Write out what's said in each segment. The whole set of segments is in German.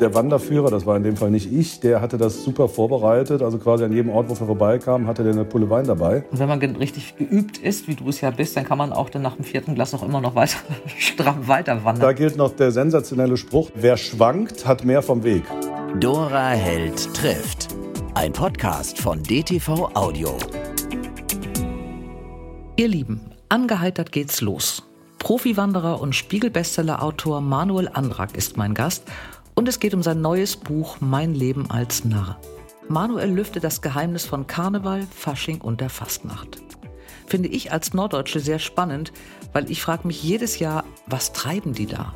Der Wanderführer, das war in dem Fall nicht ich, der hatte das super vorbereitet. Also quasi an jedem Ort, wo er vorbeikam, hatte der eine Pulle Wein dabei. Und wenn man richtig geübt ist, wie du es ja bist, dann kann man auch dann nach dem vierten Glas noch immer noch weiter stramm weiter wandern. Da gilt noch der sensationelle Spruch, wer schwankt, hat mehr vom Weg. Dora Held trifft. Ein Podcast von DTV Audio. Ihr Lieben, angeheitert geht's los. Profiwanderer und Spiegel-Bestseller-Autor Manuel Andrak ist mein Gast und es geht um sein neues Buch Mein Leben als Narr. Manuel lüftet das Geheimnis von Karneval, Fasching und der Fastnacht. Finde ich als Norddeutsche sehr spannend, weil ich frage mich jedes Jahr, was treiben die da?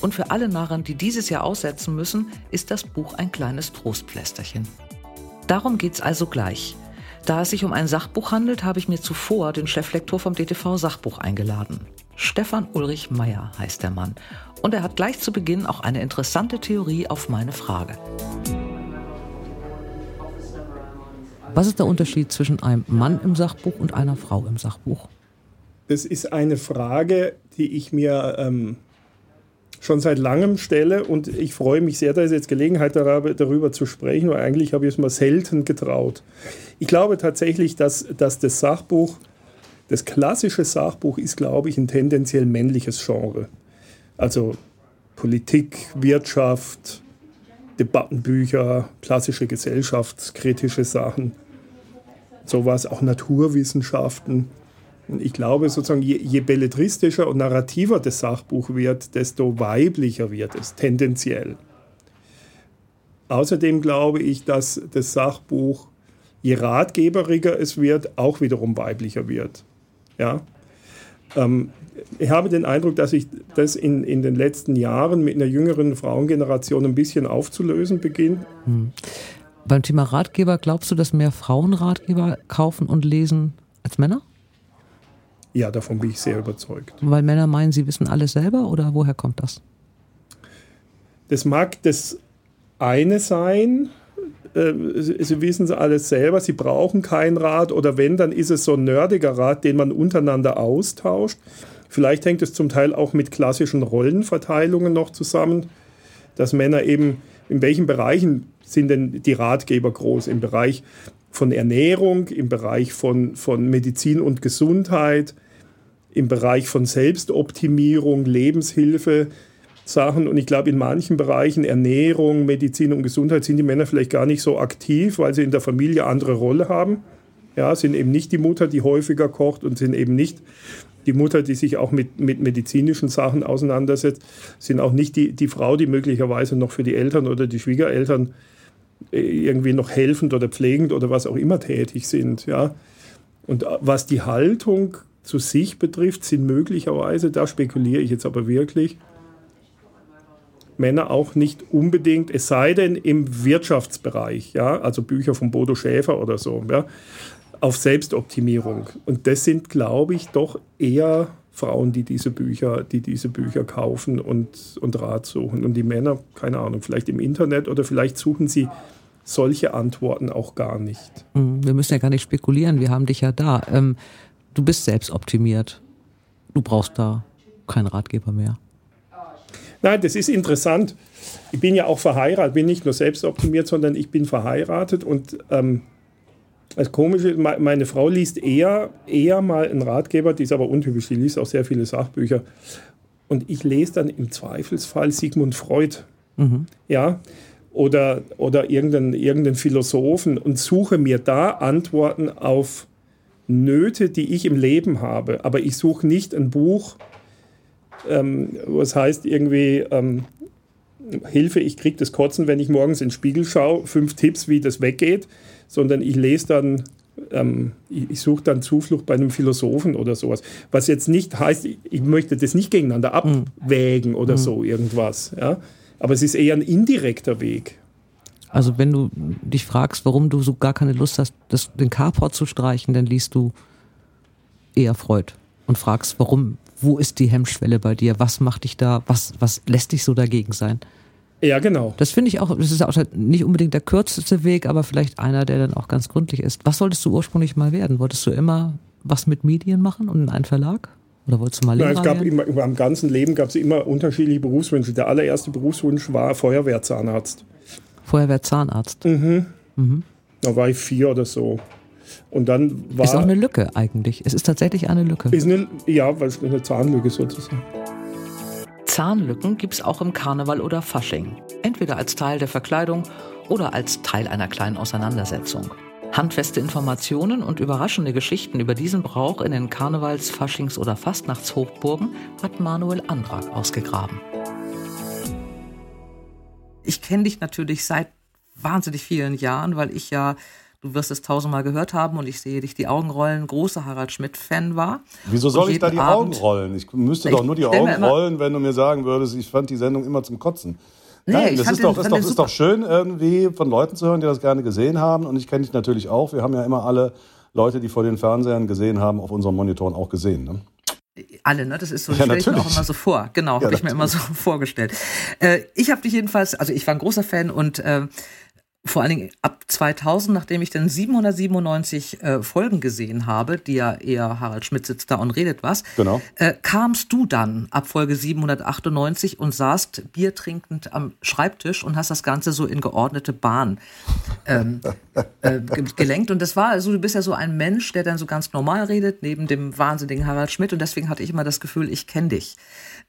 Und für alle Narren, die dieses Jahr aussetzen müssen, ist das Buch ein kleines Trostpflästerchen. Darum geht's also gleich. Da es sich um ein Sachbuch handelt, habe ich mir zuvor den Cheflektor vom DTV Sachbuch eingeladen. Stefan Ulrich Meyer heißt der Mann. Und er hat gleich zu Beginn auch eine interessante Theorie auf meine Frage. Was ist der Unterschied zwischen einem Mann im Sachbuch und einer Frau im Sachbuch? Das ist eine Frage, die ich mir ähm, schon seit langem stelle und ich freue mich sehr, da ist jetzt Gelegenheit darüber, zu sprechen, weil eigentlich habe ich es mal selten getraut. Ich glaube tatsächlich, dass, dass das Sachbuch, das klassische Sachbuch ist, glaube ich, ein tendenziell männliches Genre. Also Politik, Wirtschaft, Debattenbücher, klassische gesellschaftskritische Sachen, sowas, auch Naturwissenschaften. Ich glaube, sozusagen, je, je belletristischer und narrativer das Sachbuch wird, desto weiblicher wird es, tendenziell. Außerdem glaube ich, dass das Sachbuch, je ratgeberiger es wird, auch wiederum weiblicher wird. Ja? Ähm, ich habe den Eindruck, dass sich das in, in den letzten Jahren mit einer jüngeren Frauengeneration ein bisschen aufzulösen beginnt. Hm. Beim Thema Ratgeber, glaubst du, dass mehr Frauen Ratgeber kaufen und lesen als Männer? Ja, davon bin ich sehr überzeugt. Weil Männer meinen, sie wissen alles selber oder woher kommt das? Das mag das eine sein. Äh, sie wissen es alles selber, sie brauchen keinen Rat oder wenn, dann ist es so ein nerdiger Rat, den man untereinander austauscht. Vielleicht hängt es zum Teil auch mit klassischen Rollenverteilungen noch zusammen, dass Männer eben, in welchen Bereichen sind denn die Ratgeber groß? Im Bereich von Ernährung, im Bereich von, von Medizin und Gesundheit, im Bereich von Selbstoptimierung, Lebenshilfe, Sachen. Und ich glaube, in manchen Bereichen Ernährung, Medizin und Gesundheit sind die Männer vielleicht gar nicht so aktiv, weil sie in der Familie andere Rolle haben. Ja, sind eben nicht die Mutter, die häufiger kocht und sind eben nicht die Mutter, die sich auch mit, mit medizinischen Sachen auseinandersetzt, sind auch nicht die, die Frau, die möglicherweise noch für die Eltern oder die Schwiegereltern irgendwie noch helfend oder pflegend oder was auch immer tätig sind. Ja. Und was die Haltung zu sich betrifft, sind möglicherweise, da spekuliere ich jetzt aber wirklich, Männer auch nicht unbedingt, es sei denn im Wirtschaftsbereich, ja, also Bücher von Bodo Schäfer oder so, ja, auf Selbstoptimierung. Und das sind, glaube ich, doch eher Frauen, die diese Bücher, die diese Bücher kaufen und, und Rat suchen. Und die Männer, keine Ahnung, vielleicht im Internet oder vielleicht suchen sie solche Antworten auch gar nicht. Mhm, wir müssen ja gar nicht spekulieren, wir haben dich ja da. Ähm, du bist selbst optimiert. Du brauchst da keinen Ratgeber mehr. Nein, das ist interessant. Ich bin ja auch verheiratet, bin nicht nur selbst optimiert, sondern ich bin verheiratet und ähm, das Komische, meine Frau liest eher, eher mal einen Ratgeber, die ist aber untypisch, die liest auch sehr viele Sachbücher. Und ich lese dann im Zweifelsfall Sigmund Freud. Mhm. Ja, oder, oder irgendeinen, irgendeinen Philosophen und suche mir da Antworten auf Nöte, die ich im Leben habe. Aber ich suche nicht ein Buch, ähm, was heißt irgendwie, ähm, Hilfe, ich kriege das Kotzen, wenn ich morgens in den Spiegel schaue, fünf Tipps, wie das weggeht, sondern ich lese dann, ähm, ich, ich suche dann Zuflucht bei einem Philosophen oder sowas. Was jetzt nicht heißt, ich, ich möchte das nicht gegeneinander mhm. abwägen oder mhm. so irgendwas. Ja? Aber es ist eher ein indirekter Weg. Also wenn du dich fragst, warum du so gar keine Lust hast, das, den Carport zu streichen, dann liest du eher Freud und fragst, warum, wo ist die Hemmschwelle bei dir? Was macht dich da, was, was lässt dich so dagegen sein? Ja, genau. Das finde ich auch, das ist auch nicht unbedingt der kürzeste Weg, aber vielleicht einer, der dann auch ganz gründlich ist. Was solltest du ursprünglich mal werden? Wolltest du immer was mit Medien machen und in einen Verlag? Oder wolltest du mal Nein, Lehrer es gab werden? immer, im ganzen Leben gab es immer unterschiedliche Berufswünsche. Der allererste Berufswunsch war Feuerwehrzahnarzt. Vorher Zahnarzt. Da war ich vier oder so. Und dann war. Ist auch eine Lücke eigentlich. Es ist tatsächlich eine Lücke. ist eine, ja, weil es eine Zahnlücke sozusagen. Zahnlücken gibt's auch im Karneval oder Fasching. Entweder als Teil der Verkleidung oder als Teil einer kleinen Auseinandersetzung. Handfeste Informationen und überraschende Geschichten über diesen Brauch in den Karnevals-, Faschings- oder Fastnachtshochburgen hat Manuel Andrak ausgegraben. Ich kenne dich natürlich seit wahnsinnig vielen Jahren, weil ich ja, du wirst es tausendmal gehört haben und ich sehe dich die Augen rollen, großer Harald Schmidt-Fan war. Wieso soll ich da die Abend- Augen rollen? Ich müsste Ich doch nur die Augen immer- rollen, wenn du mir sagen würdest, ich fand die Sendung immer zum Kotzen. Nee, Nein, ich das ist doch, den- ist, fand doch, ist doch schön, irgendwie von Leuten zu hören, die das gerne gesehen haben. Und ich kenne dich natürlich auch. Wir haben ja immer alle Leute, die vor den Fernsehern gesehen haben, auf unseren Monitoren auch gesehen. Ne? Alle, ne? Das ist so, Ja, das stelle ich mir auch immer so vor. Genau, Ja, habe ich mir immer so vorgestellt. Äh, ich habe dich jedenfalls, also ich war ein großer Fan und äh, vor allen Dingen ab 2000, nachdem ich dann 797 äh, Folgen gesehen habe, die ja eher Harald Schmidt sitzt da und redet was, Genau. äh, kamst du dann ab Folge 798 und saßt Bier trinkend am Schreibtisch und hast das Ganze so in geordnete Bahn ähm, äh, ge- gelenkt. Und das war, also du bist ja so ein Mensch, der dann so ganz normal redet, neben dem wahnsinnigen Harald Schmidt. Und deswegen hatte ich immer das Gefühl, ich kenne dich.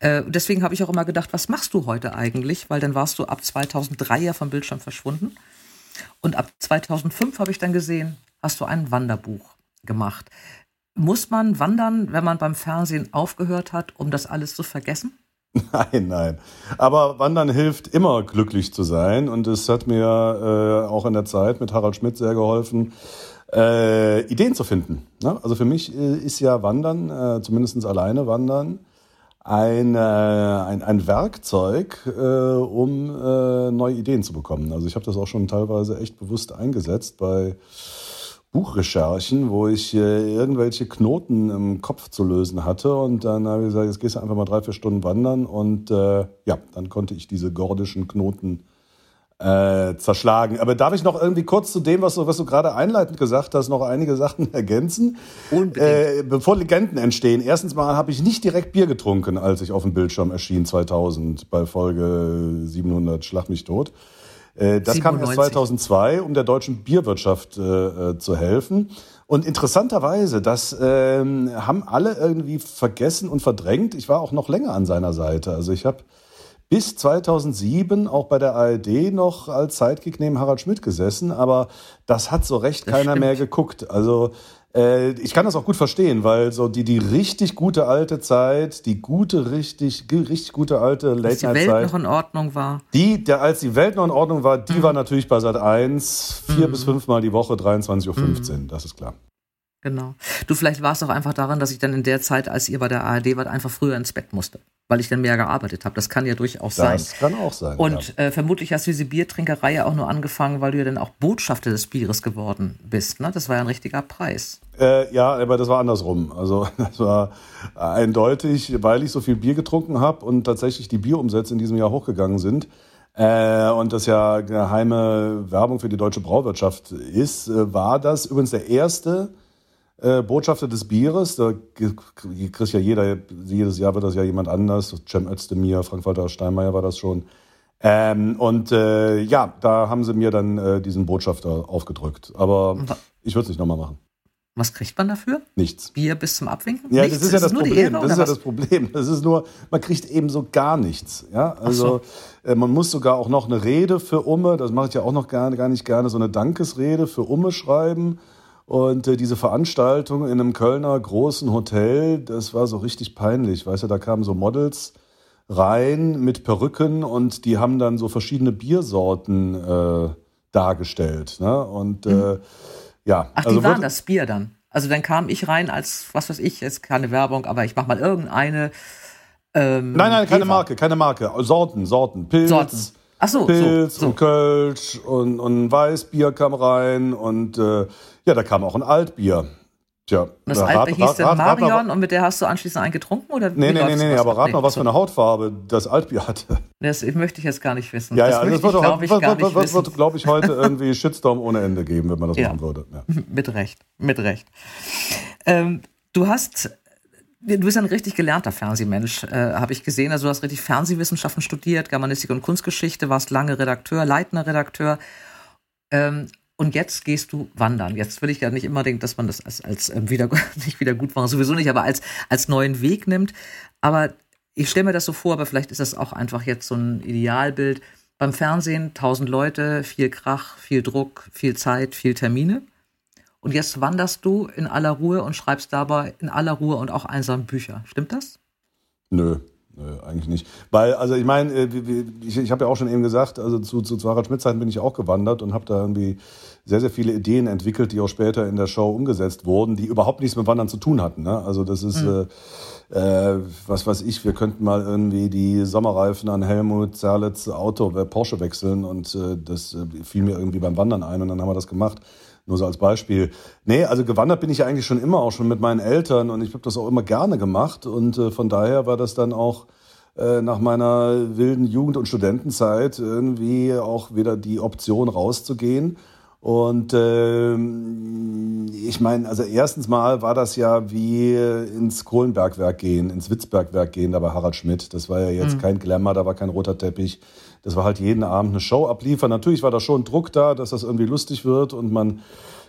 Äh, deswegen habe ich auch immer gedacht, was machst du heute eigentlich? Weil dann warst du ab 2003 ja vom Bildschirm verschwunden. Und ab 2005 habe ich dann gesehen, hast du ein Wanderbuch gemacht. Muss man wandern, wenn man beim Fernsehen aufgehört hat, um das alles zu vergessen? Nein, nein. Aber Wandern hilft immer glücklich zu sein. Und es hat mir äh, auch in der Zeit mit Harald Schmidt sehr geholfen, äh, Ideen zu finden. Ne? Also für mich äh, ist ja Wandern, äh, zumindest alleine Wandern, ein, äh, ein, ein Werkzeug, äh, um äh, neue Ideen zu bekommen. Also ich habe das auch schon teilweise echt bewusst eingesetzt bei Buchrecherchen, wo ich äh, irgendwelche Knoten im Kopf zu lösen hatte. Und dann habe ich gesagt, jetzt gehst du einfach mal drei, vier Stunden wandern. Und äh, ja, dann konnte ich diese gordischen Knoten äh, zerschlagen. Aber darf ich noch irgendwie kurz zu dem, was du, was du gerade einleitend gesagt hast, noch einige Sachen ergänzen? Unbedingt. Äh, bevor Legenden entstehen. Erstens mal habe ich nicht direkt Bier getrunken, als ich auf dem Bildschirm erschien 2000 bei Folge 700 Schlag mich tot. Äh, Das kam erst 97. 2002, um der deutschen Bierwirtschaft äh, äh, zu helfen. Und interessanterweise, das ähm, haben alle irgendwie vergessen und verdrängt. Ich war auch noch länger an seiner Seite. Also ich habe bis 2007 auch bei der ARD noch als Sidekick neben Harald Schmidt gesessen, aber das hat so recht Das keiner stimmt. mehr geguckt. Also äh, ich kann das auch gut verstehen, weil so die, die richtig gute alte Zeit, die gute, richtig, richtig gute alte Dass die Welt noch in Ordnung war. die, der, als die Welt noch in Ordnung war, Mhm. die war natürlich bei Sat 1 vier bis fünfmal die Woche, 23.15 Uhr, das ist klar. Genau. Du, vielleicht war es auch einfach daran, dass ich dann in der Zeit, als ihr bei der ARD wart, einfach früher ins Bett musste. Weil ich dann mehr gearbeitet habe. Das kann ja durchaus sein. Das kann auch sein. Und äh, vermutlich hast du diese Biertrinkerei ja auch nur angefangen, weil du ja dann auch Botschafter des Bieres geworden bist. Ne? Das war ja ein richtiger Preis. Äh, ja, aber das war andersrum. Also das war eindeutig, weil ich so viel Bier getrunken habe und tatsächlich die Bierumsätze in diesem Jahr hochgegangen sind. Äh, und das ja geheime Werbung für die deutsche Brauwirtschaft ist, äh, war das übrigens der erste äh, Botschafter des Bieres. Da kriegt ja jeder, jedes Jahr wird das ja jemand anders. Cem Özdemir, Frank-Walter Steinmeier war das schon. Ähm, und äh, ja, da haben sie mir dann äh, diesen Botschafter aufgedrückt. Aber ich würde es nicht nochmal machen. Was kriegt man dafür? Nichts. Bier bis zum Abwinken? Ja, Nichts? das ist ja das die Problem. Ehre, Das ist oder ja was? das Problem. Das ist nur, man kriegt eben so gar nichts. Ja, also äh, man muss sogar auch noch eine Rede für Umme, das mache ich ja auch noch gar, gar nicht gerne, so eine Dankesrede für Umme schreiben. Und äh, diese Veranstaltung in einem Kölner großen Hotel, das war so richtig peinlich. Weißt du, da kamen so Models rein mit Perücken und die haben dann so verschiedene Biersorten äh, dargestellt. Ne? Und äh, ja, Mhm. Ach, also die waren wird- das Bier dann. Also dann kam ich rein als, was weiß ich, jetzt keine Werbung, aber ich mach mal irgendeine. Ähm, Nein, nein, keine. Marke, keine Marke. Sorten, Sorten. Pilz, Sorten. Ach so, Pilz so, so. und Kölsch und, und Weißbier kam rein und äh, ja, da kam auch ein Altbier. Tja, Das da alte hieß dann rat Marion mal, und mit der hast du anschließend einen getrunken? Oder Nee, nee, nee, nee, aber ab? rat mal, was für eine Hautfarbe das Altbier hatte. Das möchte ich jetzt gar nicht wissen. Ja, das ja, möchte das wird, ich, glaube ich, wird, gar wird, nicht wissen. wird glaube ich, heute irgendwie Shitstorm ohne Ende geben, wenn man das machen würde. Mit Recht, mit Recht. Ähm, du hast Du bist ein richtig gelernter Fernsehmensch, äh, habe ich gesehen. Also du hast richtig Fernsehwissenschaften studiert, Germanistik und Kunstgeschichte, warst lange Redakteur, leitender Redakteur. Ähm, und jetzt gehst du wandern. Jetzt will ich ja nicht immer denken, dass man das als, als ähm, wieder, nicht wieder gut war, sowieso nicht, aber als, als neuen Weg nimmt. Aber ich stelle mir das so vor, aber vielleicht ist das auch einfach jetzt so ein Idealbild. Beim Fernsehen tausend Leute, viel Krach, viel Druck, viel Zeit, viel Termine. Und jetzt wanderst du in aller Ruhe und schreibst dabei in aller Ruhe und auch einsam Bücher. Stimmt das? Nö, Nö, eigentlich nicht. Weil, also ich meine, äh, ich, ich habe ja auch schon eben gesagt, also zu, zu, Harald Schmidt-Zeiten bin ich auch gewandert und habe da irgendwie sehr, sehr viele Ideen entwickelt, die auch später in der Show umgesetzt wurden, die überhaupt nichts mit Wandern zu tun hatten. Ne? Also das ist, mhm. äh, was weiß ich, wir könnten mal irgendwie die Sommerreifen an Helmut Zerlitz Auto, äh, Porsche wechseln und äh, das fiel mir irgendwie beim Wandern ein und dann haben wir das gemacht. Nur so als Beispiel. Nee, also gewandert bin ich eigentlich schon immer, auch schon mit meinen Eltern und ich habe das auch immer gerne gemacht und äh, von daher war das dann auch äh, nach meiner wilden Jugend- und Studentenzeit irgendwie auch wieder die Option rauszugehen. Und äh, ich meine, also erstens mal war das ja wie ins Kohlenbergwerk gehen, ins Witzbergwerk gehen, da bei Harald Schmidt. Das war ja jetzt mhm. kein Glamour, da war kein roter Teppich. Das war halt jeden Abend eine Show abliefern. Natürlich war da schon Druck da, dass das irgendwie lustig wird und man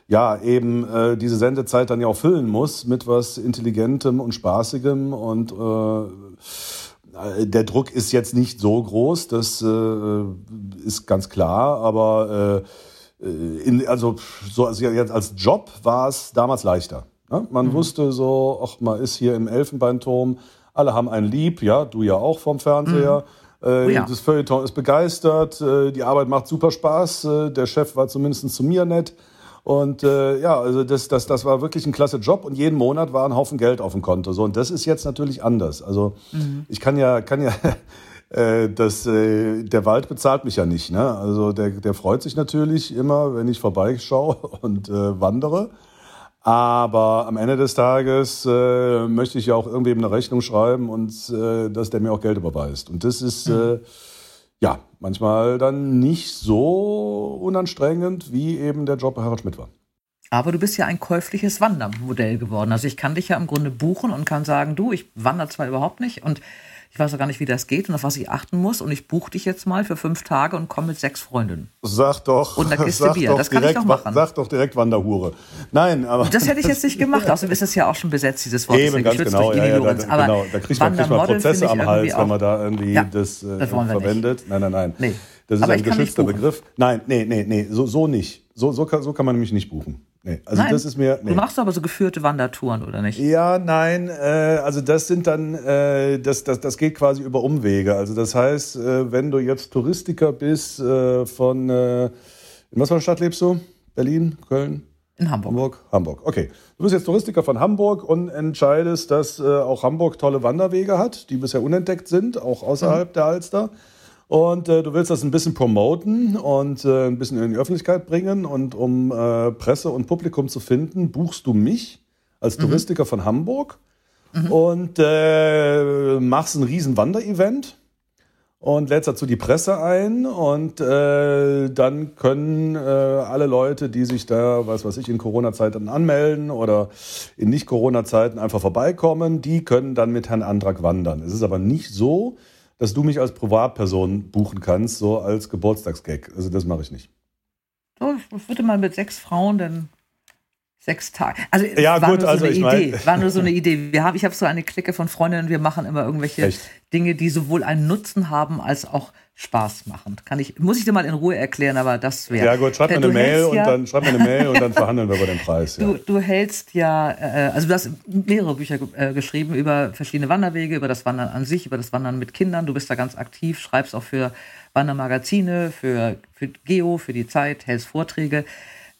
ja eben äh, diese Sendezeit dann ja auch füllen muss mit was Intelligentem und Spaßigem und äh, der Druck ist jetzt nicht so groß, das äh, ist ganz klar, aber äh, in, also so jetzt als Job war es damals leichter. Ne? Man mhm. wusste so, ach, man ist hier im Elfenbeinturm, alle haben ein Lieb, ja, du ja auch vom Fernseher. Mhm. Äh, oh ja. Das Feuilleton ist begeistert, äh, die Arbeit macht super Spaß, äh, der Chef war zumindest zu mir nett. Und äh, ja, also das, das, das war wirklich ein klasse Job und jeden Monat war ein Haufen Geld auf dem Konto. So, und das ist jetzt natürlich anders. Also mhm. ich kann ja, kann ja, äh, das, äh, der Wald bezahlt mich ja nicht. Ne? Also der, der freut sich natürlich immer, wenn ich vorbeischaue und äh, wandere. Aber am Ende des Tages äh, möchte ich ja auch irgendwem eine Rechnung schreiben und äh, dass der mir auch Geld überweist. Und das ist äh, ja manchmal dann nicht so unanstrengend, wie eben der Job bei Harald Schmidt war. Aber du bist ja ein käufliches Wandermodell geworden. Also ich kann dich ja im Grunde buchen und kann sagen, du, ich wandere zwar überhaupt nicht und ich weiß auch gar nicht, wie das geht und auf was ich achten muss. Und ich buche dich jetzt mal für fünf Tage und komme mit sechs Freundinnen. Sag doch. Und eine Kiste Bier. Das kann direkt, ich doch machen. Sag doch direkt Wanderhure. Nein, aber. Das hätte ich jetzt nicht gemacht. Außerdem ist es ja auch schon besetzt, dieses Wort. Eben, ganz genau. Ja, ja, da, genau. Da kriegt man, kriegt man Prozesse am Hals, wenn man da irgendwie ja, das, äh, das verwendet. Nein, nein, nein. Nee. Das ist aber ein geschützter Begriff. Nein, nee, nee, nee. So, so nicht. So, so, kann, so kann man nämlich nicht buchen. Nee, also nein, das ist mir. Nee. Du machst aber so geführte Wandertouren, oder nicht? Ja, nein, äh, also das sind dann, äh, das, das, das geht quasi über Umwege. Also das heißt, äh, wenn du jetzt Touristiker bist äh, von, äh, in was für einer Stadt lebst du? Berlin, Köln? In Hamburg. Hamburg. Hamburg, okay. Du bist jetzt Touristiker von Hamburg und entscheidest, dass äh, auch Hamburg tolle Wanderwege hat, die bisher unentdeckt sind, auch außerhalb mhm. der Alster. Und äh, du willst das ein bisschen promoten und äh, ein bisschen in die Öffentlichkeit bringen. Und um äh, Presse und Publikum zu finden, buchst du mich als mhm. Touristiker von Hamburg mhm. und äh, machst ein riesen Wanderevent und lädst dazu die Presse ein und äh, dann können äh, alle Leute, die sich da, was weiß ich, in Corona-Zeiten anmelden oder in Nicht-Corona-Zeiten einfach vorbeikommen, die können dann mit Herrn Antrag wandern. Es ist aber nicht so, dass du mich als Privatperson buchen kannst, so als Geburtstagsgag. Also das mache ich nicht. So, ich würde mal mit sechs Frauen dann sechs Tage. Also ja, war gut, nur so also eine ich Idee. Mein... War nur so eine Idee. Wir haben, ich habe so eine Clique von Freundinnen. Wir machen immer irgendwelche Echt? Dinge, die sowohl einen Nutzen haben als auch Spaß machen. Kann ich, muss ich dir mal in Ruhe erklären, aber das wäre. Ja gut, schreib mir eine Mail und ja, dann schreib mir eine Mail und dann verhandeln wir über den Preis. Ja. Du, du hältst ja, äh, also du hast mehrere Bücher äh, geschrieben über verschiedene Wanderwege, über das Wandern an sich, über das Wandern mit Kindern. Du bist da ganz aktiv, schreibst auch für Wandermagazine, für, für Geo, für die Zeit, hältst Vorträge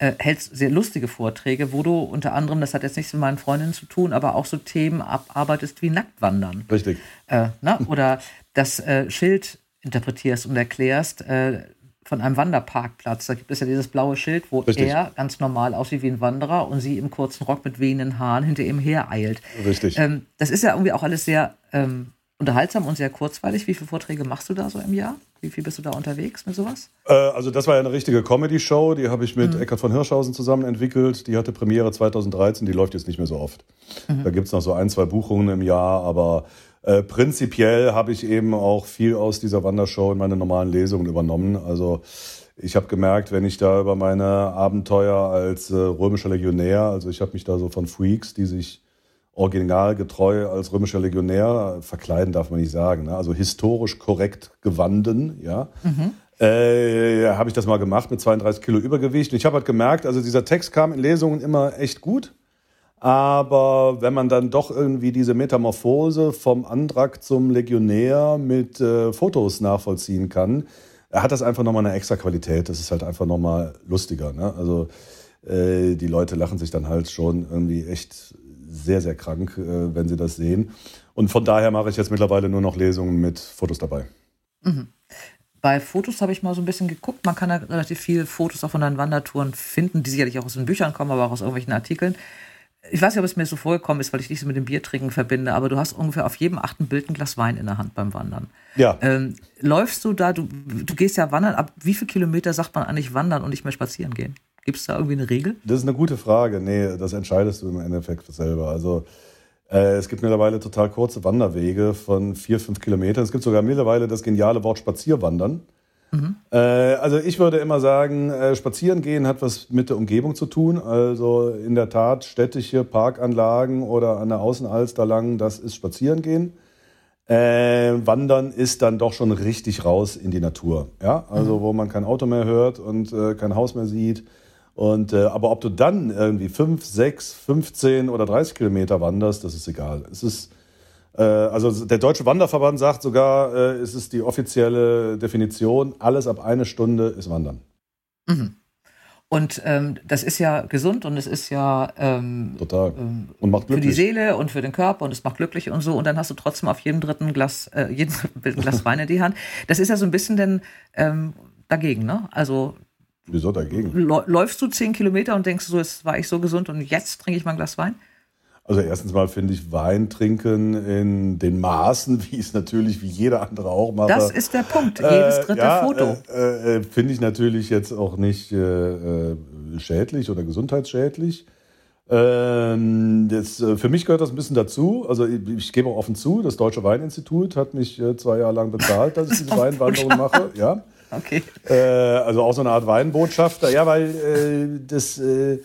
äh, hältst sehr lustige Vorträge, wo du unter anderem, das hat jetzt nichts mit meinen Freundinnen zu tun, aber auch so Themen abarbeitest wie Nacktwandern. Richtig. Äh, na, oder das äh, Schild interpretierst und erklärst äh, von einem Wanderparkplatz. Da gibt es ja dieses blaue Schild, wo Richtig. er ganz normal aussieht wie ein Wanderer und sie im kurzen Rock mit wehenden Haaren hinter ihm her eilt. Richtig. Ähm, das ist ja irgendwie auch alles sehr ähm, unterhaltsam und sehr kurzweilig. Wie viele Vorträge machst du da so im Jahr? Wie viel bist du da unterwegs mit sowas? Äh, also das war ja eine richtige Comedy-Show, die habe ich mit mhm. Eckhard von Hirschhausen zusammen entwickelt. Die hatte Premiere 2013, die läuft jetzt nicht mehr so oft. Mhm. Da gibt es noch so ein, zwei Buchungen im Jahr, aber äh, prinzipiell habe ich eben auch viel aus dieser Wandershow in meine normalen Lesungen übernommen. Also ich habe gemerkt, wenn ich da über meine Abenteuer als äh, römischer Legionär, also ich habe mich da so von Freaks, die sich originalgetreu als römischer Legionär verkleiden darf man nicht sagen, ne? also historisch korrekt gewanden, ja. Mhm. Äh, habe ich das mal gemacht mit 32 Kilo Übergewicht. Und ich habe halt gemerkt, also dieser Text kam in Lesungen immer echt gut. Aber wenn man dann doch irgendwie diese Metamorphose vom Andrak zum Legionär mit äh, Fotos nachvollziehen kann, hat das einfach nochmal eine extra Qualität. Das ist halt einfach nochmal lustiger. Ne? Also äh, die Leute lachen sich dann halt schon irgendwie echt sehr, sehr krank, äh, wenn sie das sehen. Und von daher mache ich jetzt mittlerweile nur noch Lesungen mit Fotos dabei. Mhm. Bei Fotos habe ich mal so ein bisschen geguckt. Man kann da relativ viele Fotos auch von deinen Wandertouren finden, die sicherlich auch aus den Büchern kommen, aber auch aus irgendwelchen Artikeln. Ich weiß nicht, ob es mir so vorgekommen ist, weil ich dich so mit dem Biertrinken verbinde, aber du hast ungefähr auf jedem achten Bild ein Glas Wein in der Hand beim Wandern. Ja. Ähm, läufst du da, du, du gehst ja wandern, ab wie viele Kilometer sagt man eigentlich wandern und nicht mehr spazieren gehen? Gibt es da irgendwie eine Regel? Das ist eine gute Frage. Nee, das entscheidest du im Endeffekt selber. Also äh, es gibt mittlerweile total kurze Wanderwege von vier, fünf Kilometern. Es gibt sogar mittlerweile das geniale Wort Spazierwandern. Mhm. Äh, also ich würde immer sagen, äh, spazieren gehen hat was mit der Umgebung zu tun. Also in der Tat städtische Parkanlagen oder an der Außenalster lang, das ist spazieren gehen. Äh, Wandern ist dann doch schon richtig raus in die Natur. Ja, also mhm. wo man kein Auto mehr hört und äh, kein Haus mehr sieht und, äh, aber ob du dann irgendwie 5, 6, 15 oder 30 Kilometer wanderst, das ist egal. Es ist, äh, also der Deutsche Wanderverband sagt sogar, äh, es ist die offizielle Definition, alles ab eine Stunde ist Wandern. Mhm. Und ähm, das ist ja gesund und es ist ja ähm, total ähm, und macht glücklich. für die Seele und für den Körper und es macht glücklich und so. Und dann hast du trotzdem auf jedem dritten Glas, äh, jeden Glas Wein in die Hand. Das ist ja so ein bisschen denn ähm, dagegen, ne? Also Wieso dagegen? Läufst du zehn Kilometer und denkst so, jetzt war ich so gesund und jetzt trinke ich mal ein Glas Wein? Also erstens mal finde ich Wein trinken in den Maßen, wie es natürlich wie jeder andere auch macht. Das ist der Punkt. Jedes dritte äh, ja, Foto. Äh, äh, finde ich natürlich jetzt auch nicht äh, äh schädlich oder gesundheitsschädlich. Ähm, das, äh, für mich gehört das ein bisschen dazu. Also ich, ich, gebe auch offen zu, das Deutsche Weininstitut hat mich zwei Jahre lang bezahlt, dass ich diese Weinwanderung mache. Ja. Okay. Äh, also auch so eine Art Weinbotschafter. Ja, weil äh, das, äh,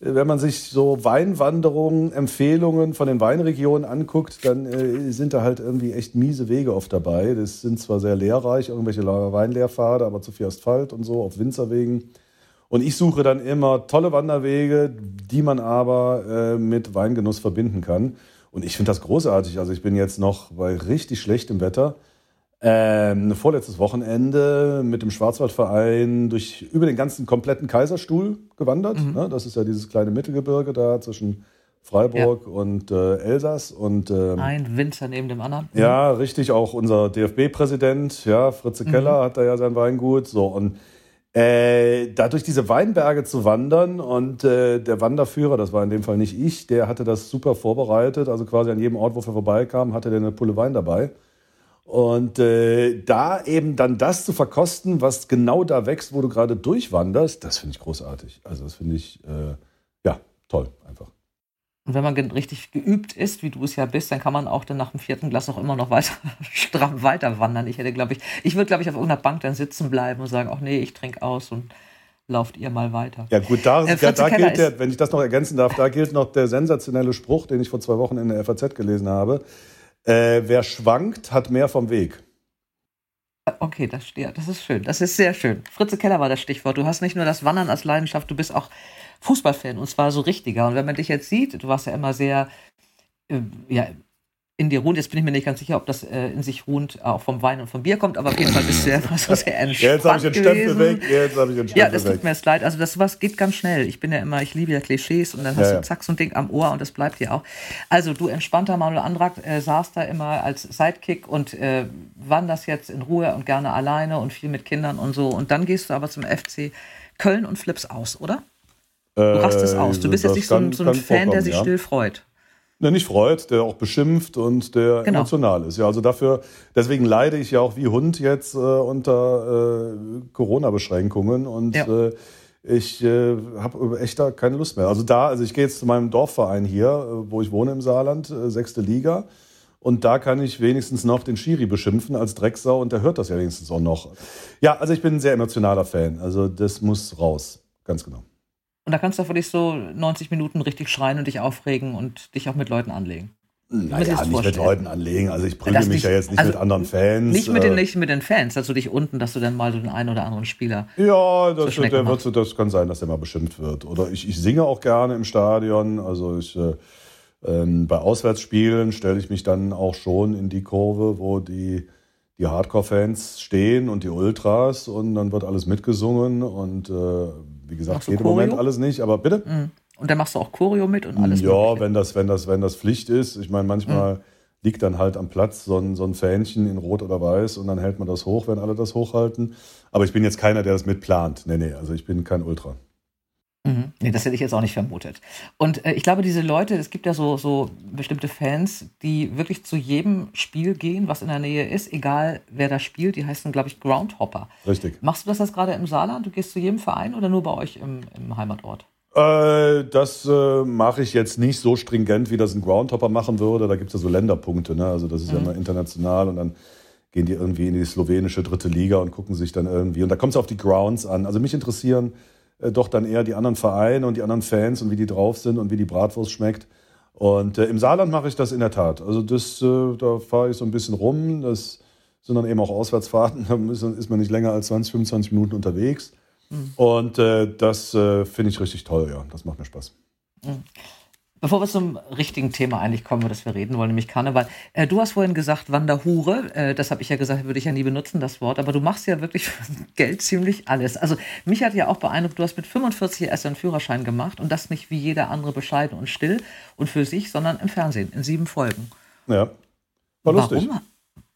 wenn man sich so Weinwanderungen, Empfehlungen von den Weinregionen anguckt, dann äh, sind da halt irgendwie echt miese Wege oft dabei. Das sind zwar sehr lehrreich, irgendwelche Weinlehrpfade, aber zu viel Asphalt und so auf Winzerwegen. Und ich suche dann immer tolle Wanderwege, die man aber äh, mit Weingenuss verbinden kann. Und ich finde das großartig. Also ich bin jetzt noch bei richtig schlechtem Wetter ähm, vorletztes Wochenende mit dem Schwarzwaldverein durch über den ganzen kompletten Kaiserstuhl gewandert. Mhm. Ne? Das ist ja dieses kleine Mittelgebirge da zwischen Freiburg ja. und äh, Elsass und ähm, ein Winzer neben dem anderen. Mhm. Ja, richtig. Auch unser DFB-Präsident, ja, Fritze Keller, mhm. hat da ja sein Weingut. So und äh, da durch diese Weinberge zu wandern und äh, der Wanderführer, das war in dem Fall nicht ich, der hatte das super vorbereitet. Also quasi an jedem Ort, wo wir vorbeikamen, hatte der eine Pulle Wein dabei. Und äh, da eben dann das zu verkosten, was genau da wächst, wo du gerade durchwanderst, das finde ich großartig. Also das finde ich, äh, ja, toll einfach. Und wenn man richtig geübt ist, wie du es ja bist, dann kann man auch dann nach dem vierten Glas auch immer noch weiter stramm weiter wandern. Ich hätte, glaube ich, ich würde, glaube ich, auf irgendeiner Bank dann sitzen bleiben und sagen, ach nee, ich trinke aus und lauft ihr mal weiter. Ja gut, da, äh, ja, da gilt der, wenn ich das noch ergänzen darf, da gilt noch der sensationelle Spruch, den ich vor zwei Wochen in der FAZ gelesen habe. Äh, wer schwankt, hat mehr vom Weg. Okay, das, ja, das ist schön. Das ist sehr schön. Fritze Keller war das Stichwort. Du hast nicht nur das Wandern als Leidenschaft, du bist auch Fußballfan und zwar so richtiger. Und wenn man dich jetzt sieht, du warst ja immer sehr äh, ja, in dir ruht. Jetzt bin ich mir nicht ganz sicher, ob das äh, in sich ruhend auch vom Wein und vom Bier kommt, aber auf jeden Fall bist du ja so sehr entspannt Jetzt habe ich den Stempel weg. Jetzt habe ich den Stempel Ja, das tut mir jetzt leid. Also das was geht ganz schnell. Ich bin ja immer, ich liebe ja Klischees und dann hast ja, du zack so ein Ding am Ohr und das bleibt dir auch. Also du entspannter Manuel Andrak äh, saß da immer als Sidekick und äh, wanderst jetzt in Ruhe und gerne alleine und viel mit Kindern und so. Und dann gehst du aber zum FC Köln und flippst aus, oder? Du rastest aus. Du bist jetzt nicht so ein, so ein Fan, der sich ja. still freut. Der nicht freut, der auch beschimpft und der Genau. emotional ist. Ja, also dafür, deswegen leide ich ja auch wie Hund jetzt äh, unter äh, Corona-Beschränkungen und Ja. äh, ich äh, habe echt da keine Lust mehr. Also da, also ich gehe jetzt zu meinem Dorfverein hier, äh, wo ich wohne im Saarland, äh, sechste Liga. Und da kann ich wenigstens noch den Schiri beschimpfen als Drecksau und der hört das ja wenigstens auch noch. Ja, also ich bin ein sehr emotionaler Fan. Also das muss raus. Ganz genau. Und da kannst du wirklich so 90 Minuten richtig schreien und dich aufregen und dich auch mit Leuten anlegen. Naja, nicht mit vorstellen? Leuten anlegen. Also ich prügel mich nicht- ja jetzt nicht also mit anderen Fans. Nicht mit, äh, den, nicht mit den Fans, dass du dich unten, dass du dann mal so den einen oder anderen Spieler. Ja, das, Schnecke der wird, das kann sein, dass der mal beschimpft wird. Oder ich, ich singe auch gerne im Stadion. Also ich, äh, ähm, bei Auswärtsspielen stelle ich mich dann auch schon in die Kurve, wo die, die Hardcore-Fans stehen und die Ultras und dann wird alles mitgesungen und äh, wie gesagt, geht im Moment alles nicht, aber bitte? Mhm. Und dann machst du auch Choreo mit und alles. ja, Mögliche. wenn das, wenn, das, wenn das Pflicht ist. Ich meine, manchmal Mhm. liegt dann halt am Platz so ein, so ein Fähnchen in Rot oder Weiß und dann hält man das hoch, wenn alle das hochhalten. Aber ich bin jetzt keiner, der das mitplant. Nee, nee, also ich bin kein Ultra. Mhm. Nee, das hätte ich jetzt auch nicht vermutet. Und äh, ich glaube, diese Leute, es gibt ja so, so bestimmte Fans, die wirklich zu jedem Spiel gehen, was in der Nähe ist, egal wer da spielt. Die heißen, glaube ich, Groundhopper. Richtig. Machst du das jetzt gerade im Saarland? Du gehst zu jedem Verein oder nur bei euch im, im Heimatort? Äh, das äh, mache ich jetzt nicht so stringent, wie das ein Groundhopper machen würde. Da gibt es ja so Länderpunkte. Ne? Also das ist ja immer international und dann gehen die irgendwie in die slowenische dritte Liga und gucken sich dann irgendwie. Und da kommt es auf die Grounds an. Also mich interessieren äh, doch dann eher die anderen Vereine und die anderen Fans und wie die drauf sind und wie die Bratwurst schmeckt. Und äh, im Saarland mache ich das in der Tat. Also das, äh, da fahre ich so ein bisschen rum. Das sind dann eben auch Auswärtsfahrten. Da ist man nicht länger als 20, 25 Minuten unterwegs. Und äh, das äh, finde ich richtig toll, ja. Das macht mir Spaß. Bevor wir zum richtigen Thema eigentlich kommen, über das wir reden wollen, nämlich Karneval. Äh, du hast vorhin gesagt, Wanderhure. Äh, das habe ich ja gesagt, würde ich ja nie benutzen, das Wort. Aber du machst ja wirklich für Geld ziemlich alles. Also mich hat ja auch beeindruckt, du hast mit 45 erst einen Führerschein gemacht und das nicht wie jeder andere bescheiden und still und für sich, sondern im Fernsehen, in sieben Folgen. Ja. War lustig. Warum?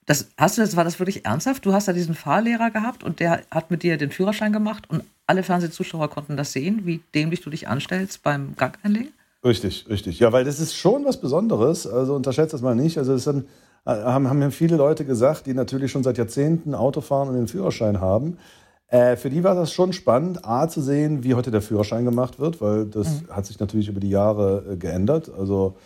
Das, hast du das, war das wirklich ernsthaft? Du hast da diesen Fahrlehrer gehabt und der hat mit dir den Führerschein gemacht und alle Fernsehzuschauer konnten das sehen, wie dämlich du dich anstellst beim Gag einlegen? Richtig, richtig. Ja, weil das ist schon was Besonderes. Also unterschätzt das mal nicht. Also es sind, äh, haben, haben viele Leute gesagt, die natürlich schon seit Jahrzehnten Auto fahren und den Führerschein haben. Äh, für die war das schon spannend, A zu sehen, wie heute der Führerschein gemacht wird, weil das hat sich natürlich über die Jahre äh, geändert. Also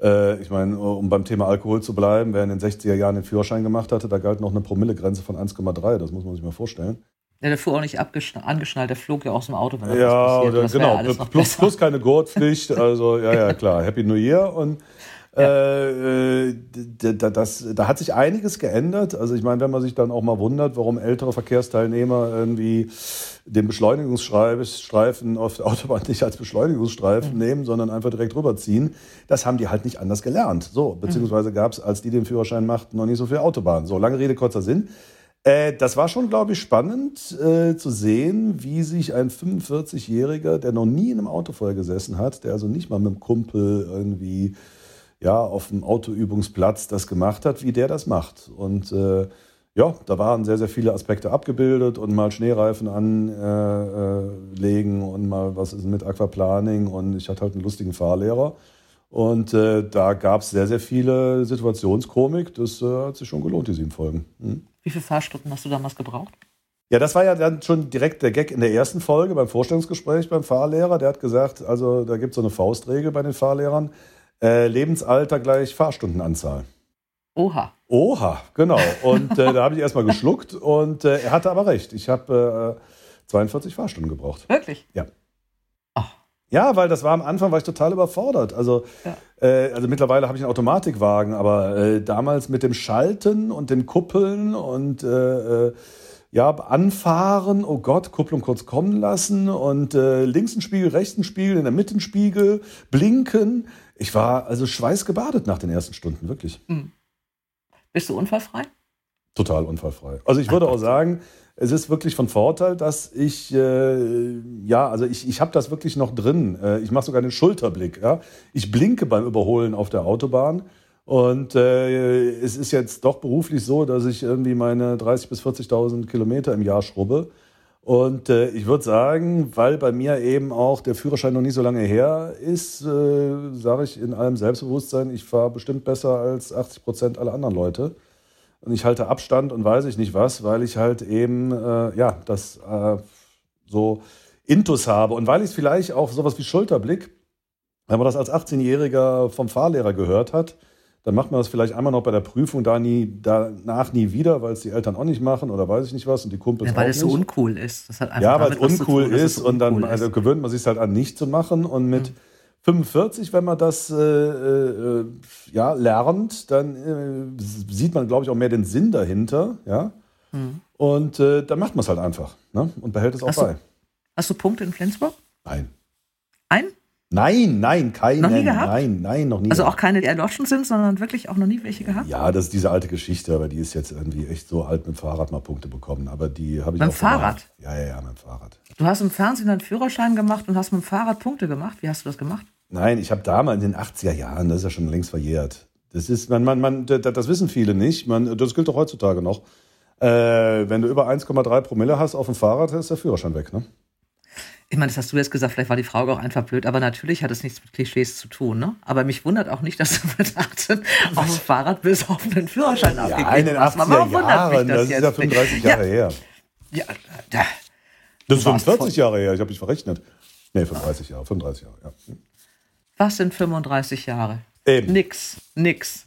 äh, ich meine, um beim Thema Alkohol zu bleiben, wer in den 60er Jahren den Führerschein gemacht hatte, da galt noch eine Promillegrenze von 1,3. Das muss man sich mal vorstellen. Ja, der fuhr auch nicht angeschnallt, der flog ja aus dem Auto, wenn da Ja, passiert. Das wär genau. alles Plus, plus, keine Gurtpflicht. Also, ja, ja, klar. Happy New Year. Und äh, äh, d- das, da hat sich einiges geändert. Also, ich meine, wenn man sich dann auch mal wundert, warum ältere Verkehrsteilnehmer irgendwie den Beschleunigungsstreifen auf der Autobahn nicht als Beschleunigungsstreifen nehmen, sondern einfach direkt rüberziehen, das haben die halt nicht anders gelernt. So, beziehungsweise gab es, als die den Führerschein machten, noch nicht so viel Autobahn. So, lange Rede, kurzer Sinn. Äh, das war schon, glaube ich, spannend äh, zu sehen, wie sich ein 45-Jähriger, der noch nie in einem Auto vorher gesessen hat, der also nicht mal mit dem Kumpel irgendwie ja, auf dem Autoübungsplatz das gemacht hat, wie der das macht. Und äh, ja, da waren sehr, sehr viele Aspekte abgebildet und mal Schneereifen anlegen äh, legen und mal was ist mit Aquaplaning und ich hatte halt einen lustigen Fahrlehrer. Und äh, da gab es sehr, sehr viele Situationskomik. Das äh, hat sich schon gelohnt, die sieben Folgen. Hm. Wie viele Fahrstunden hast du damals gebraucht? Ja, das war ja dann schon direkt der Gag in der ersten Folge beim Vorstellungsgespräch beim Fahrlehrer. Der hat gesagt, also da gibt es so eine Faustregel bei den Fahrlehrern. Äh, Lebensalter gleich Fahrstundenanzahl. Oha. Oha, genau. Und äh, da habe ich erstmal geschluckt und äh, er hatte aber recht. Ich habe äh, 42 Fahrstunden gebraucht. Wirklich? Ja. Ja, weil das war am Anfang war ich total überfordert. Also, Ja. äh, also mittlerweile habe ich einen Automatikwagen, aber äh, damals mit dem Schalten und den Kuppeln und äh, äh, ja, anfahren, oh Gott, Kupplung kurz kommen lassen und äh, links ein Spiegel, rechts ein Spiegel, in der Mitte ein Spiegel, blinken. Ich war also schweißgebadet nach den ersten Stunden, wirklich. Bist du unfallfrei? Total unfallfrei. Also ich würde auch sagen, es ist wirklich von Vorteil, dass ich, äh, ja, also ich, ich habe das wirklich noch drin. Äh, ich mache sogar den Schulterblick. Ja? Ich blinke beim Überholen auf der Autobahn. Und äh, es ist jetzt doch beruflich so, dass ich irgendwie meine 30.000 bis 40.000 Kilometer im Jahr schrubbe. Und äh, ich würde sagen, weil bei mir eben auch der Führerschein noch nicht so lange her ist, äh, sage ich in allem Selbstbewusstsein, ich fahre bestimmt besser als 80 Prozent aller anderen Leute. Und ich halte Abstand und weiß ich nicht was, weil ich halt eben, äh, ja, das äh, so Intus habe. Und weil ich vielleicht auch sowas wie Schulterblick, wenn man das als 18-Jähriger vom Fahrlehrer gehört hat, dann macht man das vielleicht einmal noch bei der Prüfung, da nie, danach nie wieder, weil es die Eltern auch nicht machen oder weiß ich nicht was und die Kumpels ja, weil auch es so nicht. uncool ist. Ja, weil es uncool tun, ist es und dann uncool also gewöhnt man sich halt an, nicht zu machen und mit Mhm. 45, wenn man das äh, äh, ja, lernt, dann äh, sieht man, glaube ich, auch mehr den Sinn dahinter, ja. Mhm. Und äh, dann macht man es halt einfach ne? und behält es auch Hast du- bei. Hast du Punkte in Flensburg? Nein. Ein? Nein, nein, keinen. Noch nie gehabt? Nein, nein, noch nie. Also auch keine, die erloschen sind, sondern wirklich auch noch nie welche gehabt? Ja, das ist diese alte Geschichte, aber die ist jetzt irgendwie echt so alt mit dem Fahrrad mal Punkte bekommen. Aber die habe ich Beim auch vorbei. Fahrrad? Ja, ja, ja, mit dem Fahrrad. Du hast im Fernsehen einen Führerschein gemacht und hast mit dem Fahrrad Punkte gemacht. Wie hast du das gemacht? Nein, ich habe damals in den 80er Jahren, das ist ja schon längst verjährt. Das ist, man, man, man, das, das wissen viele nicht. Man, das gilt auch heutzutage noch. Äh, wenn du über 1,3 Promille hast auf dem Fahrrad, ist der Führerschein weg, ne? Ich meine, das hast du jetzt gesagt, vielleicht war die Frage auch einfach blöd, aber natürlich hat es nichts mit Klischees zu tun. Ne? Aber mich wundert auch nicht, dass du mit 18 auf dem Fahrrad bis auf einen Führerschein Ja, abgegeben in den hast. 80er Warum wundert mich Jahren, das ist jetzt ja nicht? 35 Jahre her. Ja, ja, Das ist Du warst 45 Jahre her, ich habe mich verrechnet. Nee, 35 Jahre, 35 Jahre, ja. Was sind 35 Jahre? Eben. Nix, nix.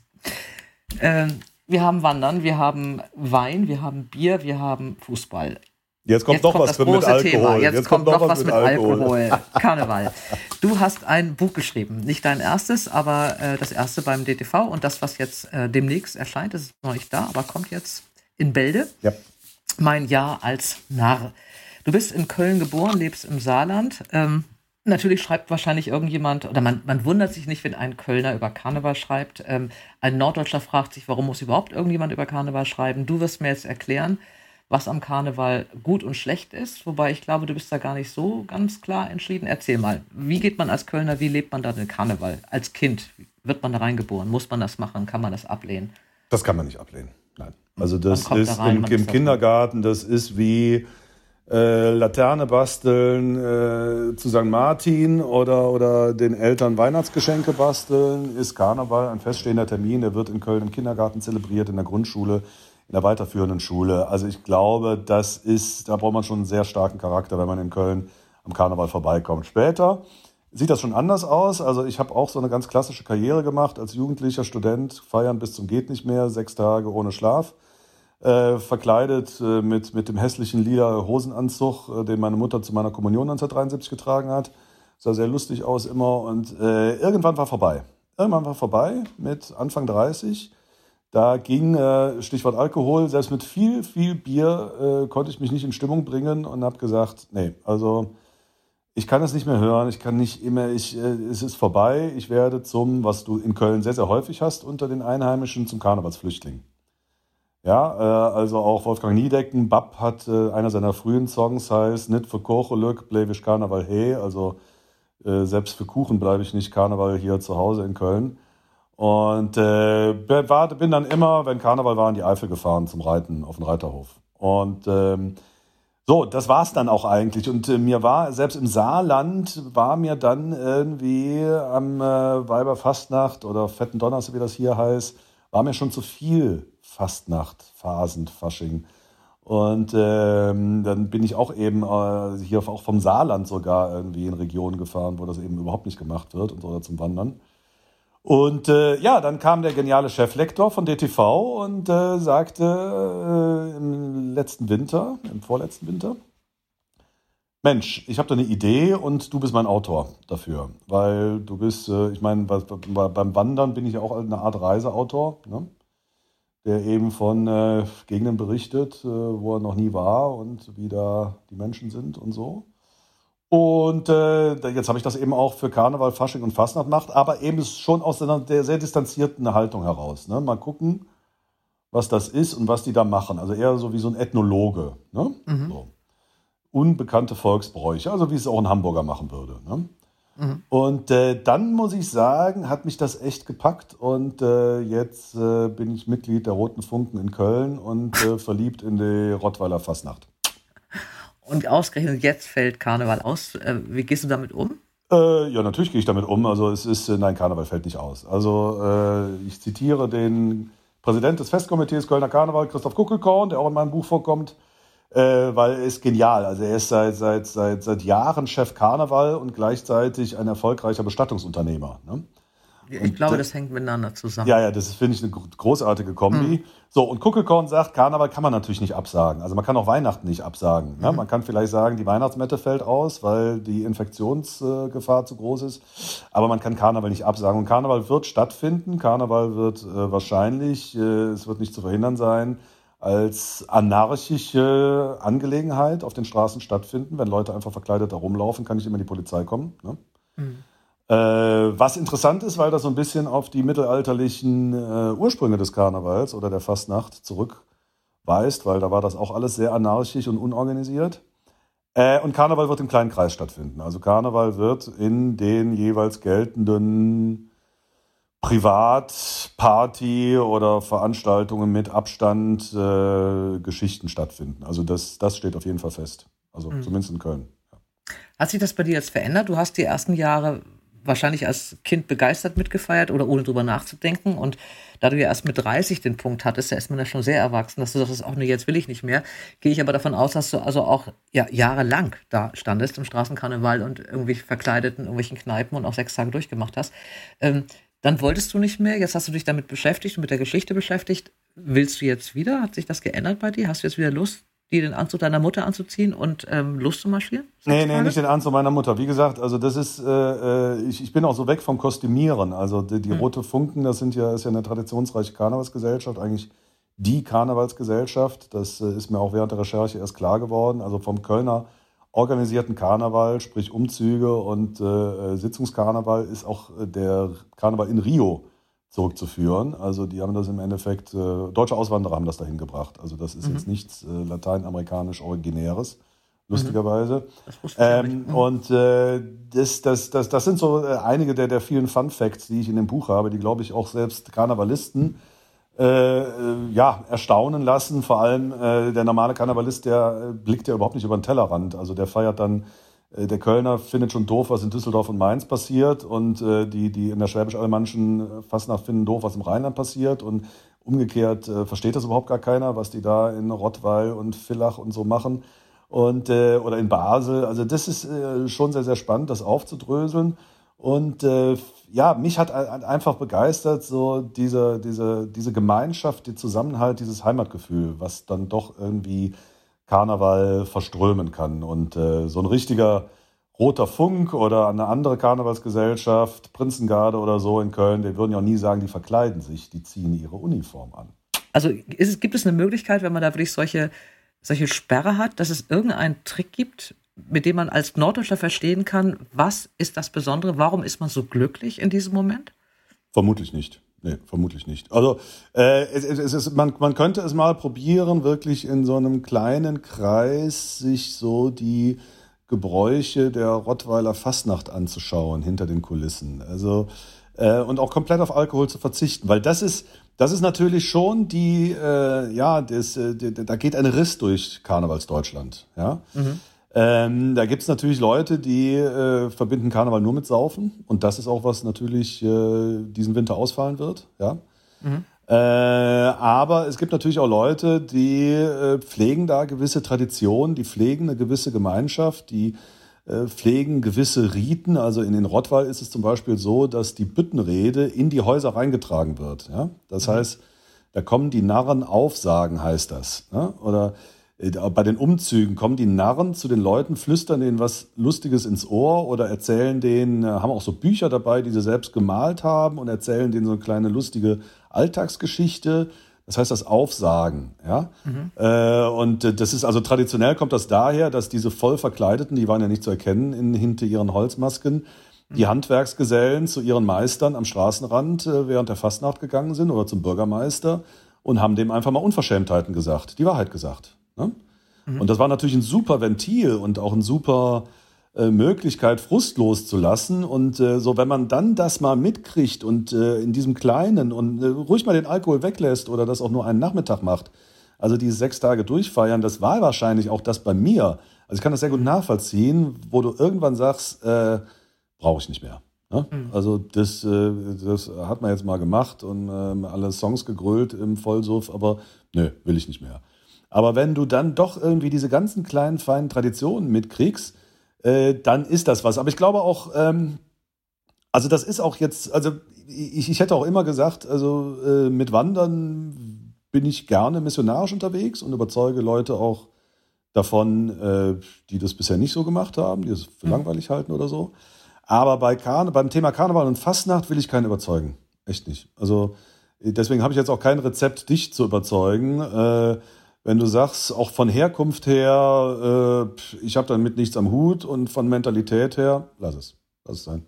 Ähm, wir haben Wandern, wir haben Wein, wir haben Bier, wir haben Fußball. Jetzt kommt Jetzt noch kommt was mit Alkohol. Thema. Jetzt, kommt noch was mit Alkohol. Karneval. Du hast ein Buch geschrieben. Nicht dein erstes, aber äh, das erste beim DTV. Und das, was jetzt äh, demnächst erscheint, ist noch nicht da, aber kommt jetzt in Bälde. Ja. Mein Jahr als Narr. Du bist in Köln geboren, lebst im Saarland. Ähm, natürlich schreibt wahrscheinlich irgendjemand, oder man, man wundert sich nicht, wenn ein Kölner über Karneval schreibt. Ähm, ein Norddeutscher fragt sich, warum muss überhaupt irgendjemand über Karneval schreiben? Du wirst mir jetzt erklären, was am Karneval gut und schlecht ist. Wobei ich glaube, du bist da gar nicht so ganz klar entschieden. Erzähl mal, wie geht man als Kölner, wie lebt man da den Karneval? Als Kind, wird man da reingeboren? Muss man das machen? Kann man das ablehnen? Das kann man nicht ablehnen. Nein. Also das kommt da ist rein, im, im ist Kindergarten, das ist wie äh, Laterne basteln äh, zu St. Martin oder, oder den Eltern Weihnachtsgeschenke basteln, ist Karneval ein feststehender Termin. Der wird in Köln im Kindergarten zelebriert, in der Grundschule, in der weiterführenden Schule. Also ich glaube, das ist, da braucht man schon einen sehr starken Charakter, wenn man in Köln am Karneval vorbeikommt. Später sieht das schon anders aus. Also ich habe auch so eine ganz klassische Karriere gemacht als jugendlicher Student, feiern bis zum geht nicht mehr, sechs Tage ohne Schlaf, äh, verkleidet äh, mit, mit dem hässlichen lila Hosenanzug, äh, den meine Mutter zu meiner Kommunion 1973 getragen hat. Sah sehr lustig aus immer und äh, irgendwann war vorbei. Irgendwann war vorbei mit Anfang 30. Da ging, äh, Stichwort Alkohol, selbst mit viel, viel Bier konnte ich mich nicht in Stimmung bringen und habe gesagt, nee, also ich kann es nicht mehr hören, ich kann nicht immer, ich, es ist vorbei, ich werde zum, was du in Köln sehr, sehr häufig hast, unter den Einheimischen zum Karnevalsflüchtling. Ja, äh, also auch Wolfgang Niedecken, Bab hat äh, einer seiner frühen Songs heißt Nicht für Kochelück, bleib ich Karneval he, also äh, selbst für Kuchen bleibe ich nicht Karneval hier zu Hause in Köln. Und war, bin dann immer, wenn Karneval war, in die Eifel gefahren zum Reiten auf den Reiterhof. Und ähm, so, das war's dann auch eigentlich. Und mir war, selbst im Saarland, war mir dann irgendwie am Weiberfastnacht oder Fetten Donnerstag, wie das hier heißt, war mir schon zu viel Fastnacht, Phasend, Fasching. Und ähm, dann bin ich auch eben äh, hier auch vom Saarland sogar irgendwie in Regionen gefahren, wo das eben überhaupt nicht gemacht wird und oder zum Wandern. Und äh, ja, dann kam der geniale Cheflektor von DTV und äh, sagte äh, im letzten Winter, im vorletzten Winter, Mensch, ich habe da eine Idee und du bist mein Autor dafür, weil du bist, äh, ich meine, beim Wandern bin ich ja auch eine Art Reiseautor, ne? Der eben von äh, Gegenden berichtet, äh, wo er noch nie war und wie da die Menschen sind und so. Und äh, jetzt habe ich das eben auch für Karneval, Fasching und Fastnacht gemacht, aber eben schon aus einer der sehr distanzierten Haltung heraus. Ne? Mal gucken, was das ist und was die da machen. Also eher so wie so ein Ethnologe. Ne? So. Unbekannte Volksbräuche, also wie es auch ein Hamburger machen würde. Ne? Und äh, dann muss ich sagen, hat mich das echt gepackt und äh, jetzt äh, bin ich Mitglied der Roten Funken in Köln und äh, verliebt in die Rottweiler Fastnacht. Und ausgerechnet jetzt fällt Karneval aus. Äh, wie gehst du damit um? Äh, ja, natürlich gehe ich damit um. Also es ist, nein, Karneval fällt nicht aus. Also ich zitiere den Präsident des Festkomitees Kölner Karneval, Christoph Kuckelkorn, der auch in meinem Buch vorkommt, äh, weil er ist genial. Also er ist seit, seit, seit, seit Jahren Chef Karneval und gleichzeitig ein erfolgreicher Bestattungsunternehmer. Ne? Ich und, glaube, das hängt miteinander zusammen. Ja, ja, das finde ich eine großartige Kombi. Mhm. So, und Kuckelkorn sagt, Karneval kann man natürlich nicht absagen. Also man kann auch Weihnachten nicht absagen. Ne? Mhm. Man kann vielleicht sagen, die Weihnachtsmette fällt aus, weil die Infektionsgefahr zu groß ist. Aber man kann Karneval nicht absagen. Und Karneval wird stattfinden. Karneval wird äh, wahrscheinlich, äh, es wird nicht zu verhindern sein, als anarchische Angelegenheit auf den Straßen stattfinden. Wenn Leute einfach verkleidet da rumlaufen, kann nicht immer die Polizei kommen. Ne? Mhm. Äh, was interessant ist, weil das so ein bisschen auf die mittelalterlichen äh, Ursprünge des Karnevals oder der Fastnacht zurückweist, weil da war das auch alles sehr anarchisch und unorganisiert. Äh, und Karneval wird im kleinen Kreis stattfinden. Also Karneval wird in den jeweils geltenden Privatparty oder Veranstaltungen mit Abstand äh, Geschichten stattfinden. Also das, das steht auf jeden Fall fest. Also mhm. zumindest in Köln. Hat sich das bei dir jetzt verändert? Du hast die ersten Jahre wahrscheinlich als Kind begeistert mitgefeiert oder ohne drüber nachzudenken. Und da du ja erst mit 30 den Punkt hattest, da ist man ja schon sehr erwachsen, dass du sagst, auch nee, jetzt will ich nicht mehr, gehe ich aber davon aus, dass du also auch ja, jahrelang da standest im Straßenkarneval und irgendwie verkleidet in irgendwelchen Kneipen und auch sechs Tage durchgemacht hast. Ähm, dann wolltest du nicht mehr, jetzt hast du dich damit beschäftigt und mit der Geschichte beschäftigt. Willst du jetzt wieder? Hat sich das geändert bei dir? Hast du jetzt wieder Lust, die den Anzug deiner Mutter anzuziehen und ähm, loszumarschieren? Nee, nee, nicht den Anzug meiner Mutter. Wie gesagt, also das ist, äh, äh, ich, ich bin auch so weg vom Kostümieren. Also die, die hm. Rote Funken, das sind ja, ist ja eine traditionsreiche Karnevalsgesellschaft, eigentlich die Karnevalsgesellschaft. Das äh, ist mir auch während der Recherche erst klar geworden. Also vom Kölner organisierten Karneval, sprich Umzüge und äh, äh Sitzungskarneval, ist auch äh, der Karneval in Rio zurückzuführen. Also die haben das im Endeffekt, äh, deutsche Auswanderer haben das dahin gebracht. Also das ist mhm. jetzt nichts äh, lateinamerikanisch Originäres, lustigerweise. Mhm. Ähm, mhm. Und äh, das, das, das, das sind so äh, einige der, der vielen Fun Facts, die ich in dem Buch habe, die, glaube ich, auch selbst Karnevalisten äh, äh, ja, erstaunen lassen. Vor allem äh, der normale Karnevalist, der äh, blickt ja überhaupt nicht über den Tellerrand. Also der feiert dann äh, der Kölner findet schon doof, was in Düsseldorf und Mainz passiert und äh, die, die in der schwäbisch-alemannischen äh, Fastnacht finden doof, was im Rheinland passiert und umgekehrt äh, versteht das überhaupt gar keiner, was die da in Rottweil und Villach und so machen und äh, oder in Basel. Also das ist äh, schon sehr, sehr spannend, das aufzudröseln und äh, ja, mich hat einfach begeistert so diese, diese, diese Gemeinschaft, der Zusammenhalt, dieses Heimatgefühl, was dann doch irgendwie Karneval verströmen kann. Und äh, so ein richtiger Roter Funk oder eine andere Karnevalsgesellschaft, Prinzengarde oder so in Köln, die würden ja auch nie sagen, die verkleiden sich, die ziehen ihre Uniform an. Also es, gibt es eine Möglichkeit, wenn man da wirklich solche, solche Sperre hat, dass es irgendeinen Trick gibt, mit dem man als Norddeutscher verstehen kann, was ist das Besondere, warum ist man so glücklich in diesem Moment? Vermutlich nicht. Nee, vermutlich nicht. Also äh, es, es, ist, man, man könnte es mal probieren, wirklich in so einem kleinen Kreis sich so die Gebräuche der Rottweiler Fastnacht anzuschauen hinter den Kulissen. Also äh, und auch komplett auf Alkohol zu verzichten, weil das ist das ist natürlich schon die äh, ja das, äh, da geht ein Riss durch Karnevalsdeutschland, ja. Mhm. Ähm, da gibt's natürlich Leute, die äh, verbinden Karneval nur mit Saufen. Und das ist auch, was natürlich äh, diesen Winter ausfallen wird. Ja. Mhm. Äh, aber es gibt natürlich auch Leute, die äh, pflegen da gewisse Traditionen, die pflegen eine gewisse Gemeinschaft, die äh, pflegen gewisse Riten. Also in den Rottweil ist es zum Beispiel so, dass die Büttenrede in die Häuser reingetragen wird. Ja? Das mhm. heißt, da kommen die Narren aufsagen, heißt das. Ne? Oder bei den Umzügen kommen die Narren zu den Leuten, flüstern denen was Lustiges ins Ohr oder erzählen denen, äh, haben auch so Bücher dabei, die sie selbst gemalt haben und erzählen denen so eine kleine lustige Alltagsgeschichte. Das heißt das Aufsagen, ja. Mhm. Äh, und das ist also traditionell kommt das daher, dass diese voll verkleideten, die waren ja nicht zu erkennen in, hinter ihren Holzmasken, die mhm. Handwerksgesellen zu ihren Meistern am Straßenrand äh, während der Fastnacht gegangen sind oder zum Bürgermeister und haben dem einfach mal Unverschämtheiten gesagt, die Wahrheit gesagt. Ne? Mhm. Und das war natürlich ein super Ventil und auch ein super äh, Möglichkeit, Frust loszulassen. Und äh, so, wenn man dann das mal mitkriegt und äh, in diesem Kleinen und äh, ruhig mal den Alkohol weglässt oder das auch nur einen Nachmittag macht, also diese sechs Tage durchfeiern, das war wahrscheinlich auch das bei mir Also ich kann das sehr gut nachvollziehen, wo du irgendwann sagst, äh, brauche ich nicht mehr. Ne? Mhm. Also das, äh, das hat man jetzt mal gemacht und äh, alle Songs gegrölt im Vollsuff, aber nö, will ich nicht mehr. Aber wenn du dann doch irgendwie diese ganzen kleinen, feinen Traditionen mitkriegst, äh, dann ist das was. Aber ich glaube auch, ähm, also das ist auch jetzt, also ich, ich hätte auch immer gesagt, also äh, mit Wandern bin ich gerne missionarisch unterwegs und überzeuge Leute auch davon, äh, die das bisher nicht so gemacht haben, die es für mhm. langweilig halten oder so. Aber bei Karne, beim Thema Karneval und Fastnacht will ich keinen überzeugen. Echt nicht. Also deswegen habe ich jetzt auch kein Rezept, dich zu überzeugen. Äh, wenn du sagst, auch von Herkunft her, äh, ich habe damit nichts am Hut und von Mentalität her, lass es. Lass es sein.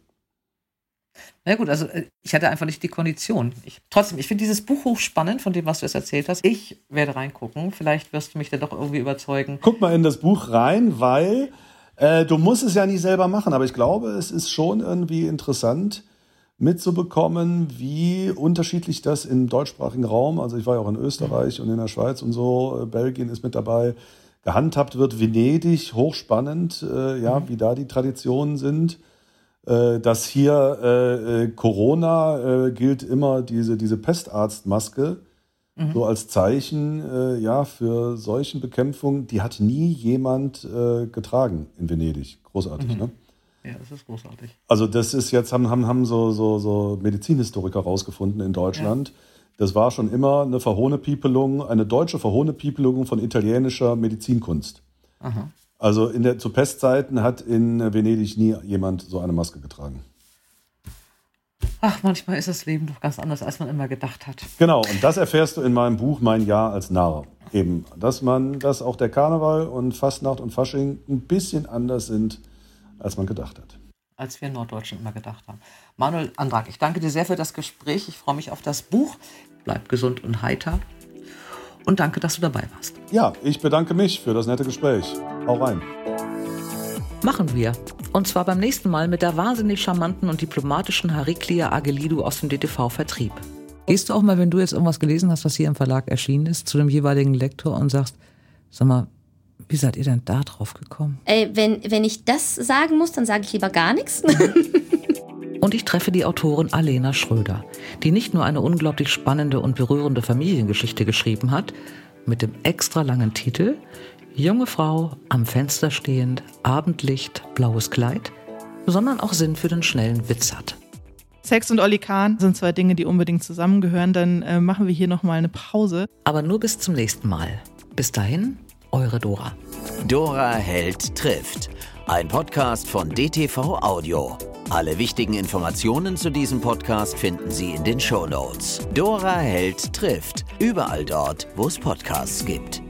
Na gut, also äh, ich hatte einfach nicht die Kondition. Ich, trotzdem, ich finde dieses Buch hochspannend, von dem, was du jetzt erzählt hast. Ich werde reingucken. Vielleicht wirst du mich dann doch irgendwie überzeugen. Guck mal in das Buch rein, weil äh, du musst es ja nicht selber machen, aber ich glaube, es ist schon irgendwie interessant mitzubekommen, wie unterschiedlich das im deutschsprachigen Raum, also ich war ja auch in Österreich und in der Schweiz und so, äh, Belgien ist mit dabei, gehandhabt wird. Venedig, hochspannend, äh, ja, mhm. wie da die Traditionen sind. Äh, dass hier äh, äh, Corona äh, gilt immer diese, diese Pestarztmaske mhm. so als Zeichen ja, für Seuchenbekämpfung. Die hat nie jemand getragen in Venedig. Großartig, mhm. ne? Ja, das ist großartig. Also das ist jetzt, haben, haben, haben so, so, so Medizinhistoriker rausgefunden in Deutschland. Ja. Das war schon immer eine Verhohnepiepelung, eine deutsche Verhohnepiepelung von italienischer Medizinkunst. Aha. Also in der, zu Pestzeiten hat in Venedig nie jemand so eine Maske getragen. Ach, manchmal ist das Leben doch ganz anders, als man immer gedacht hat. Genau, und das erfährst du in meinem Buch Mein Jahr als Narr. Eben, dass man, dass auch der Karneval und Fastnacht und Fasching ein bisschen anders sind, als man gedacht hat. Als wir in Norddeutschen immer gedacht haben. Manuel Andrak, ich danke dir sehr für das Gespräch. Ich freue mich auf das Buch. Bleib gesund und heiter. Und danke, dass du dabei warst. Ja, ich bedanke mich für das nette Gespräch. Hau rein. Machen wir. Und zwar beim nächsten Mal mit der wahnsinnig charmanten und diplomatischen Hariklia Agelidu aus dem DTV-Vertrieb. Gehst du auch mal, wenn du jetzt irgendwas gelesen hast, was hier im Verlag erschienen ist, zu dem jeweiligen Lektor und sagst, sag mal, wie seid ihr denn da drauf gekommen? Äh, wenn, wenn ich das sagen muss, dann sage ich lieber gar nichts. und ich treffe die Autorin Alena Schröder, die nicht nur eine unglaublich spannende und berührende Familiengeschichte geschrieben hat, mit dem extra langen Titel Junge Frau, am Fenster stehend, Abendlicht, blaues Kleid, sondern auch Sinn für den schnellen Witz hat. Sex und Olli Kahn sind zwei Dinge, die unbedingt zusammengehören. Dann äh, machen wir hier nochmal eine Pause. Aber nur bis zum nächsten Mal. Bis dahin, eure Dora. Dora Held trifft. Ein Podcast von DTV Audio. Alle wichtigen Informationen zu diesem Podcast finden Sie in den Show Notes. Dora Held trifft. Überall dort, wo es Podcasts gibt.